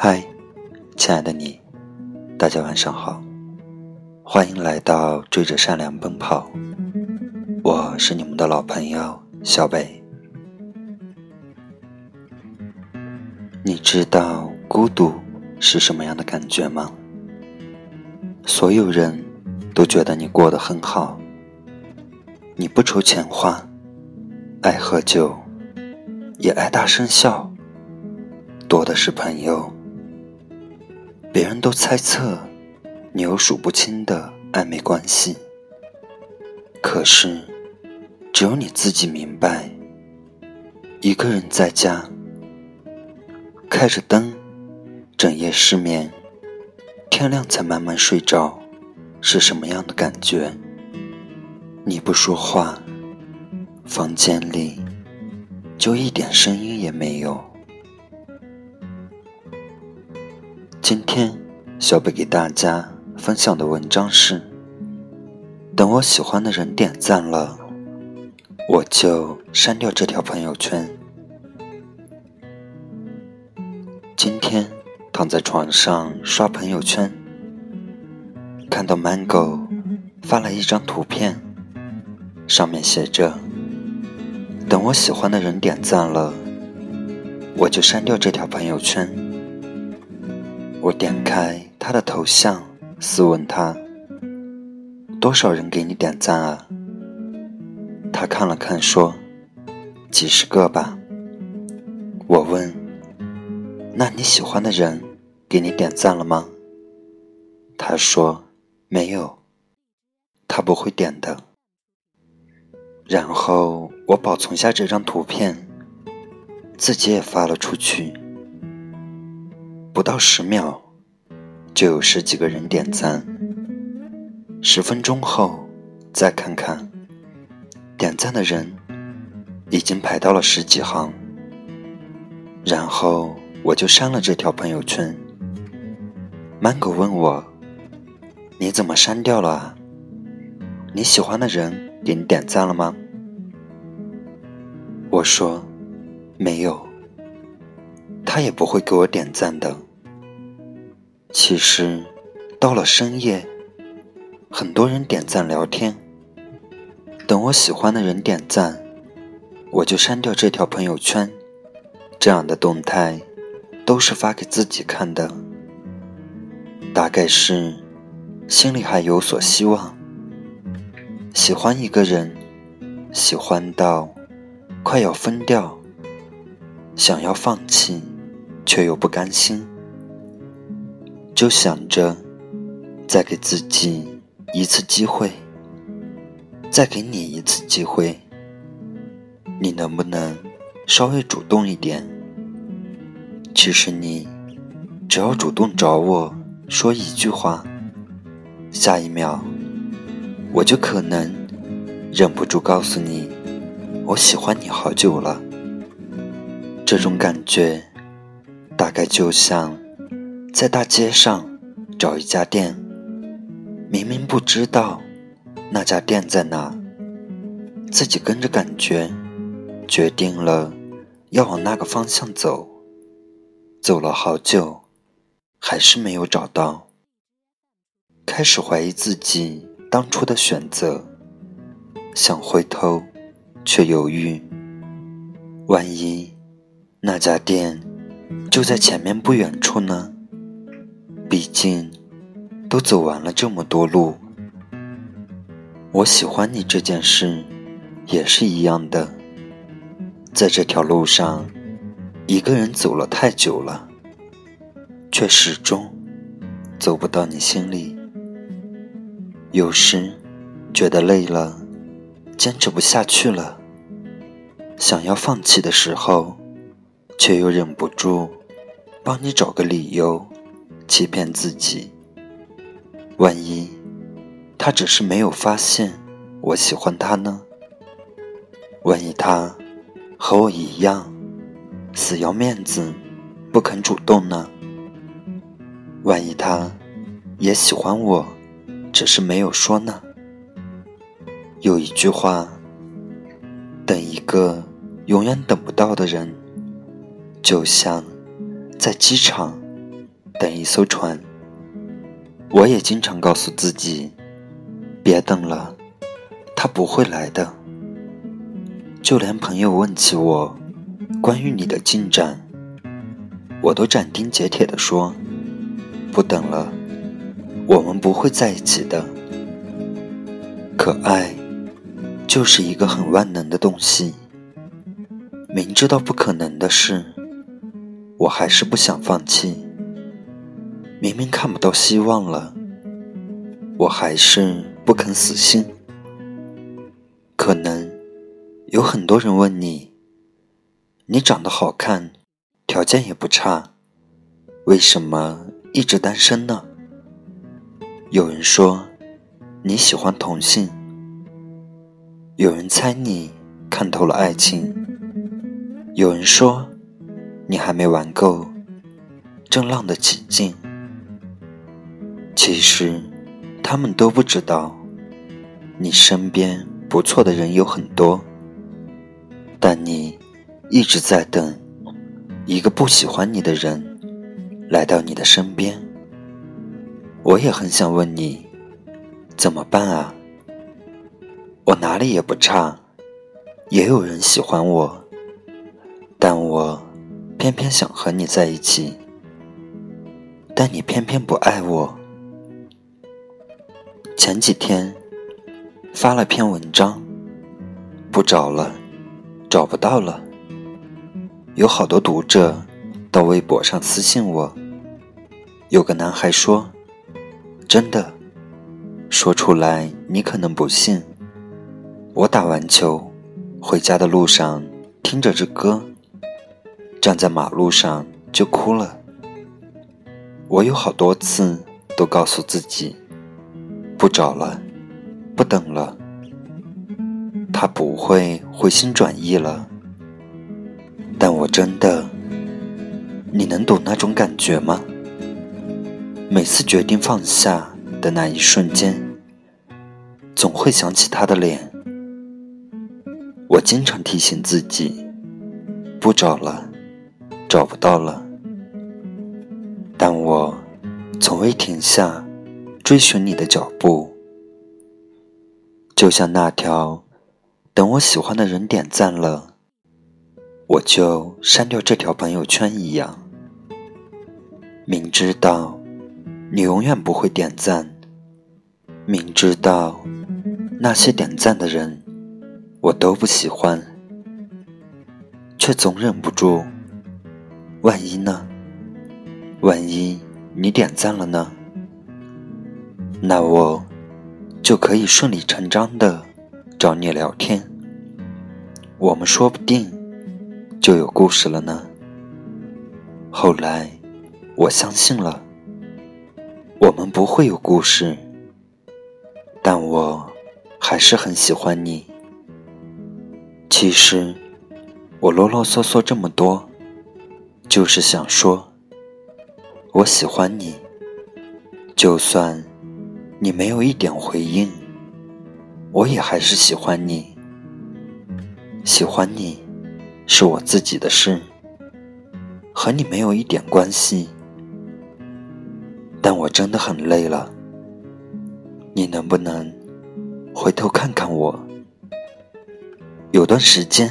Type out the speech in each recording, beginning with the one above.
嗨，亲爱的你，大家晚上好，欢迎来到追着善良奔跑。我是你们的老朋友小北。你知道孤独是什么样的感觉吗？所有人都觉得你过得很好，你不愁钱花，爱喝酒，也爱大声笑，多的是朋友。别人都猜测你有数不清的暧昧关系，可是只有你自己明白，一个人在家开着灯，整夜失眠，天亮才慢慢睡着，是什么样的感觉？你不说话，房间里就一点声音也没有。今天，小北给大家分享的文章是：等我喜欢的人点赞了，我就删掉这条朋友圈。今天躺在床上刷朋友圈，看到 Mango 发了一张图片，上面写着：“等我喜欢的人点赞了，我就删掉这条朋友圈。”我点开他的头像，私问他：“多少人给你点赞啊？”他看了看，说：“几十个吧。”我问：“那你喜欢的人给你点赞了吗？”他说：“没有，他不会点的。”然后我保存下这张图片，自己也发了出去。不到十秒，就有十几个人点赞。十分钟后，再看看，点赞的人已经排到了十几行。然后我就删了这条朋友圈。Mango 问我：“你怎么删掉了啊？你喜欢的人给你点赞了吗？”我说：“没有，他也不会给我点赞的。”其实，到了深夜，很多人点赞聊天。等我喜欢的人点赞，我就删掉这条朋友圈。这样的动态，都是发给自己看的。大概是心里还有所希望。喜欢一个人，喜欢到快要疯掉，想要放弃，却又不甘心。就想着再给自己一次机会，再给你一次机会，你能不能稍微主动一点？其实你只要主动找我说一句话，下一秒我就可能忍不住告诉你，我喜欢你好久了。这种感觉大概就像……在大街上找一家店，明明不知道那家店在哪，自己跟着感觉决定了要往那个方向走，走了好久，还是没有找到，开始怀疑自己当初的选择，想回头，却犹豫，万一那家店就在前面不远处呢？毕竟，都走完了这么多路，我喜欢你这件事也是一样的。在这条路上，一个人走了太久了，却始终走不到你心里。有时觉得累了，坚持不下去了，想要放弃的时候，却又忍不住帮你找个理由。欺骗自己，万一他只是没有发现我喜欢他呢？万一他和我一样死要面子不肯主动呢？万一他也喜欢我，只是没有说呢？有一句话：等一个永远等不到的人，就像在机场。等一艘船。我也经常告诉自己，别等了，他不会来的。就连朋友问起我关于你的进展，我都斩钉截铁地说，不等了，我们不会在一起的。可爱，就是一个很万能的东西。明知道不可能的事，我还是不想放弃。明明看不到希望了，我还是不肯死心。可能有很多人问你：“你长得好看，条件也不差，为什么一直单身呢？”有人说你喜欢同性，有人猜你看透了爱情。有人说，你还没玩够，正浪得起劲。其实，他们都不知道，你身边不错的人有很多，但你一直在等一个不喜欢你的人来到你的身边。我也很想问你，怎么办啊？我哪里也不差，也有人喜欢我。但我偏偏想和你在一起，但你偏偏不爱我。前几天发了篇文章，不找了，找不到了。有好多读者到微博上私信我，有个男孩说：“真的，说出来你可能不信。我打完球回家的路上听着这歌。”站在马路上就哭了。我有好多次都告诉自己，不找了，不等了。他不会回心转意了。但我真的，你能懂那种感觉吗？每次决定放下的那一瞬间，总会想起他的脸。我经常提醒自己，不找了。找不到了，但我从未停下追寻你的脚步，就像那条等我喜欢的人点赞了，我就删掉这条朋友圈一样。明知道你永远不会点赞，明知道那些点赞的人我都不喜欢，却总忍不住。万一呢？万一你点赞了呢？那我就可以顺理成章的找你聊天，我们说不定就有故事了呢。后来我相信了，我们不会有故事，但我还是很喜欢你。其实我啰啰嗦嗦这么多。就是想说，我喜欢你。就算你没有一点回应，我也还是喜欢你。喜欢你是我自己的事，和你没有一点关系。但我真的很累了，你能不能回头看看我？有段时间，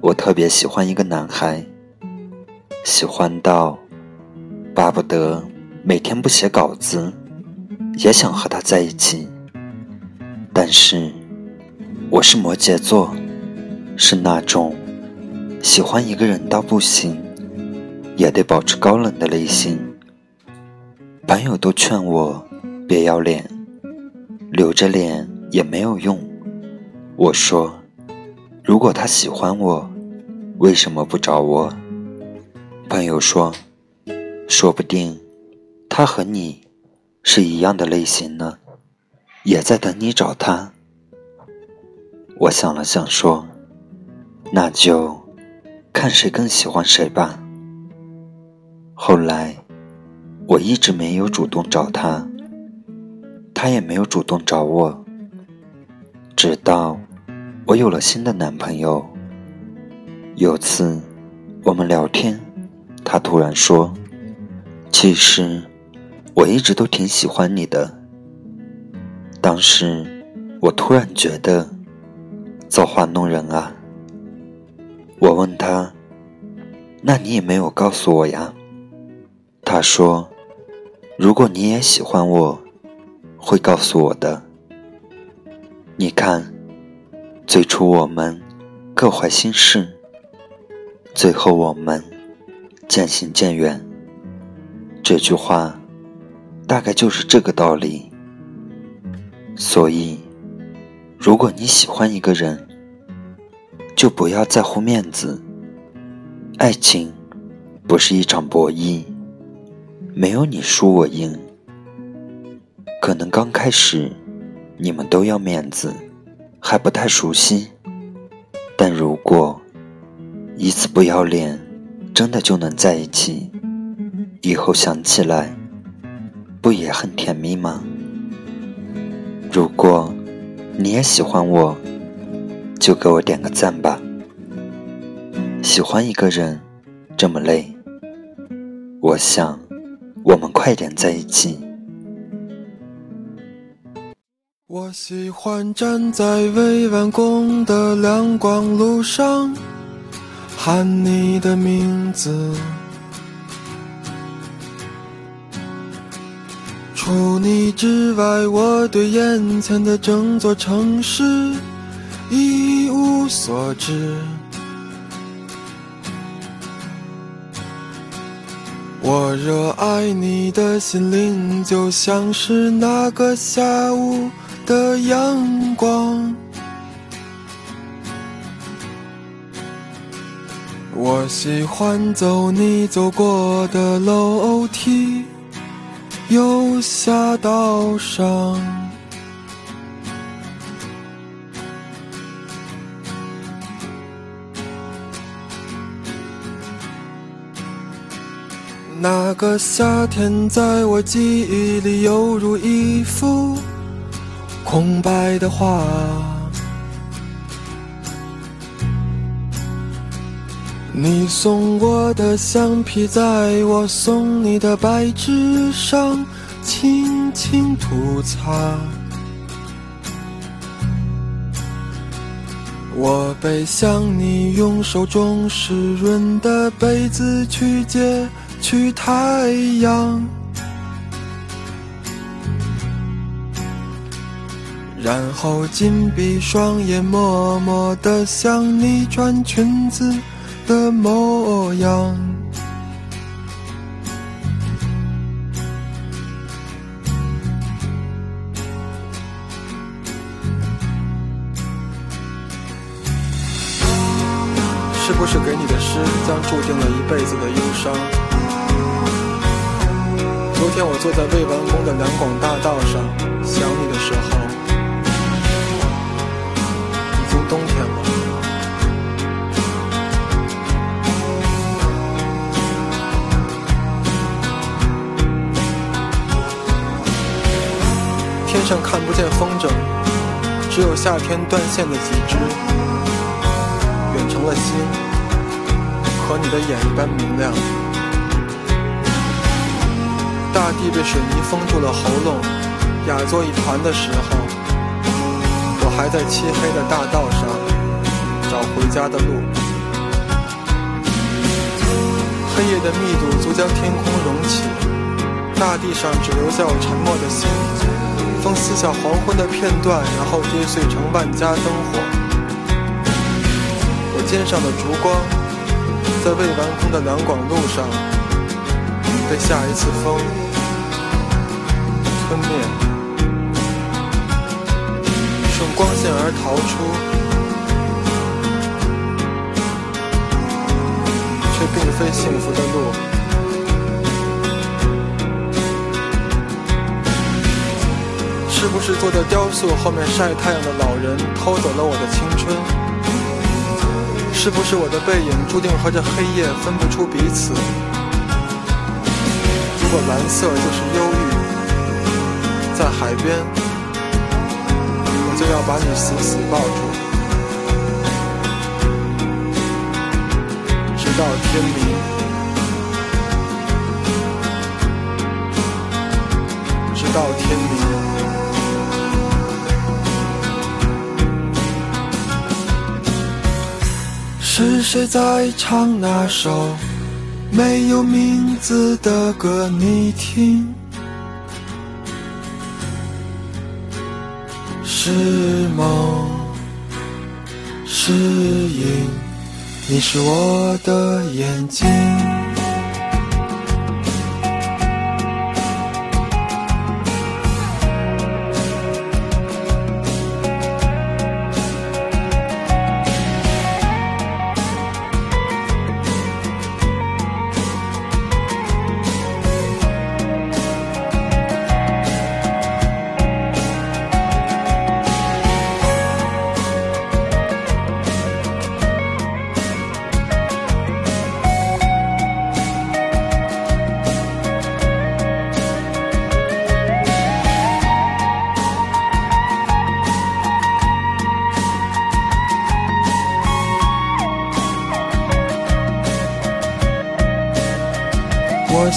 我特别喜欢一个男孩。喜欢到巴不得每天不写稿子，也想和他在一起。但是我是摩羯座，是那种喜欢一个人到不行，也得保持高冷的类型。朋友都劝我别要脸，留着脸也没有用。我说，如果他喜欢我，为什么不找我？朋友说：“说不定他和你是一样的类型呢，也在等你找他。”我想了想说：“那就看谁更喜欢谁吧。”后来我一直没有主动找他，他也没有主动找我。直到我有了新的男朋友，有次我们聊天。他突然说：“其实我一直都挺喜欢你的。当时我突然觉得造化弄人啊。我问他：“那你也没有告诉我呀？”他说：“如果你也喜欢我，会告诉我的。”你看，最初我们各怀心事，最后我们渐行渐远。这句话大概就是这个道理。所以，如果你喜欢一个人，就不要在乎面子。爱情不是一场博弈。没有你输我赢，可能刚开始你们都要面子，还不太熟悉。但如果一次不要脸，真的就能在一起，以后想起来不也很甜蜜吗？如果你也喜欢我，就给我点个赞吧。喜欢一个人这么累，我想。我们快点在一起。我喜欢站在未完工的亮光路上，喊你的名字。除你之外，我对眼前的整座城市一无所知。我热爱你的心灵，就像是那个下午的阳光。我喜欢走你走过的楼梯，右下道上。那个夏天，在我记忆里犹如一幅空白的画。你送我的橡皮，在我送你的白纸上轻轻涂擦。我背向你，用手中湿润的被子去接。去太阳，然后紧闭双眼，默默地想你穿裙子的模样。是不是给你的诗，将注定了一辈子的忧伤？昨天我坐在未完工的南广大道上，想你的时候，已经冬天了。像看不见风筝，只有夏天断线的几只，远成了星，和你的眼一般明亮。大地被水泥封住了喉咙，哑作一团的时候，我还在漆黑的大道上找回家的路。黑夜的密度足将天空隆起，大地上只留下我沉默的心。风撕下黄昏的片段，然后跌碎成万家灯火。我肩上的烛光，在未完工的两广路上，被下一次风。吞灭，顺光线而逃出，却并非幸福的路。是坐在雕塑后面晒太阳的老人偷走了我的青春？是不是我的背影注定和这黑夜分不出彼此？如果蓝色就是忧郁。在海边，我就要把你死死抱住，直到天明。直到天明。是谁在唱那首没有名字的歌？你听，是梦，是影，你是我的眼睛。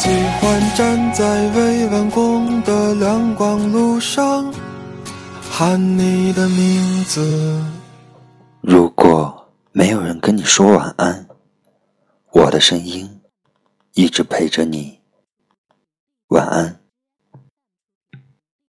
喜欢站在未完工的亮光路上，喊你的名字。如果没有人跟你说晚安，我的声音一直陪着你。晚安。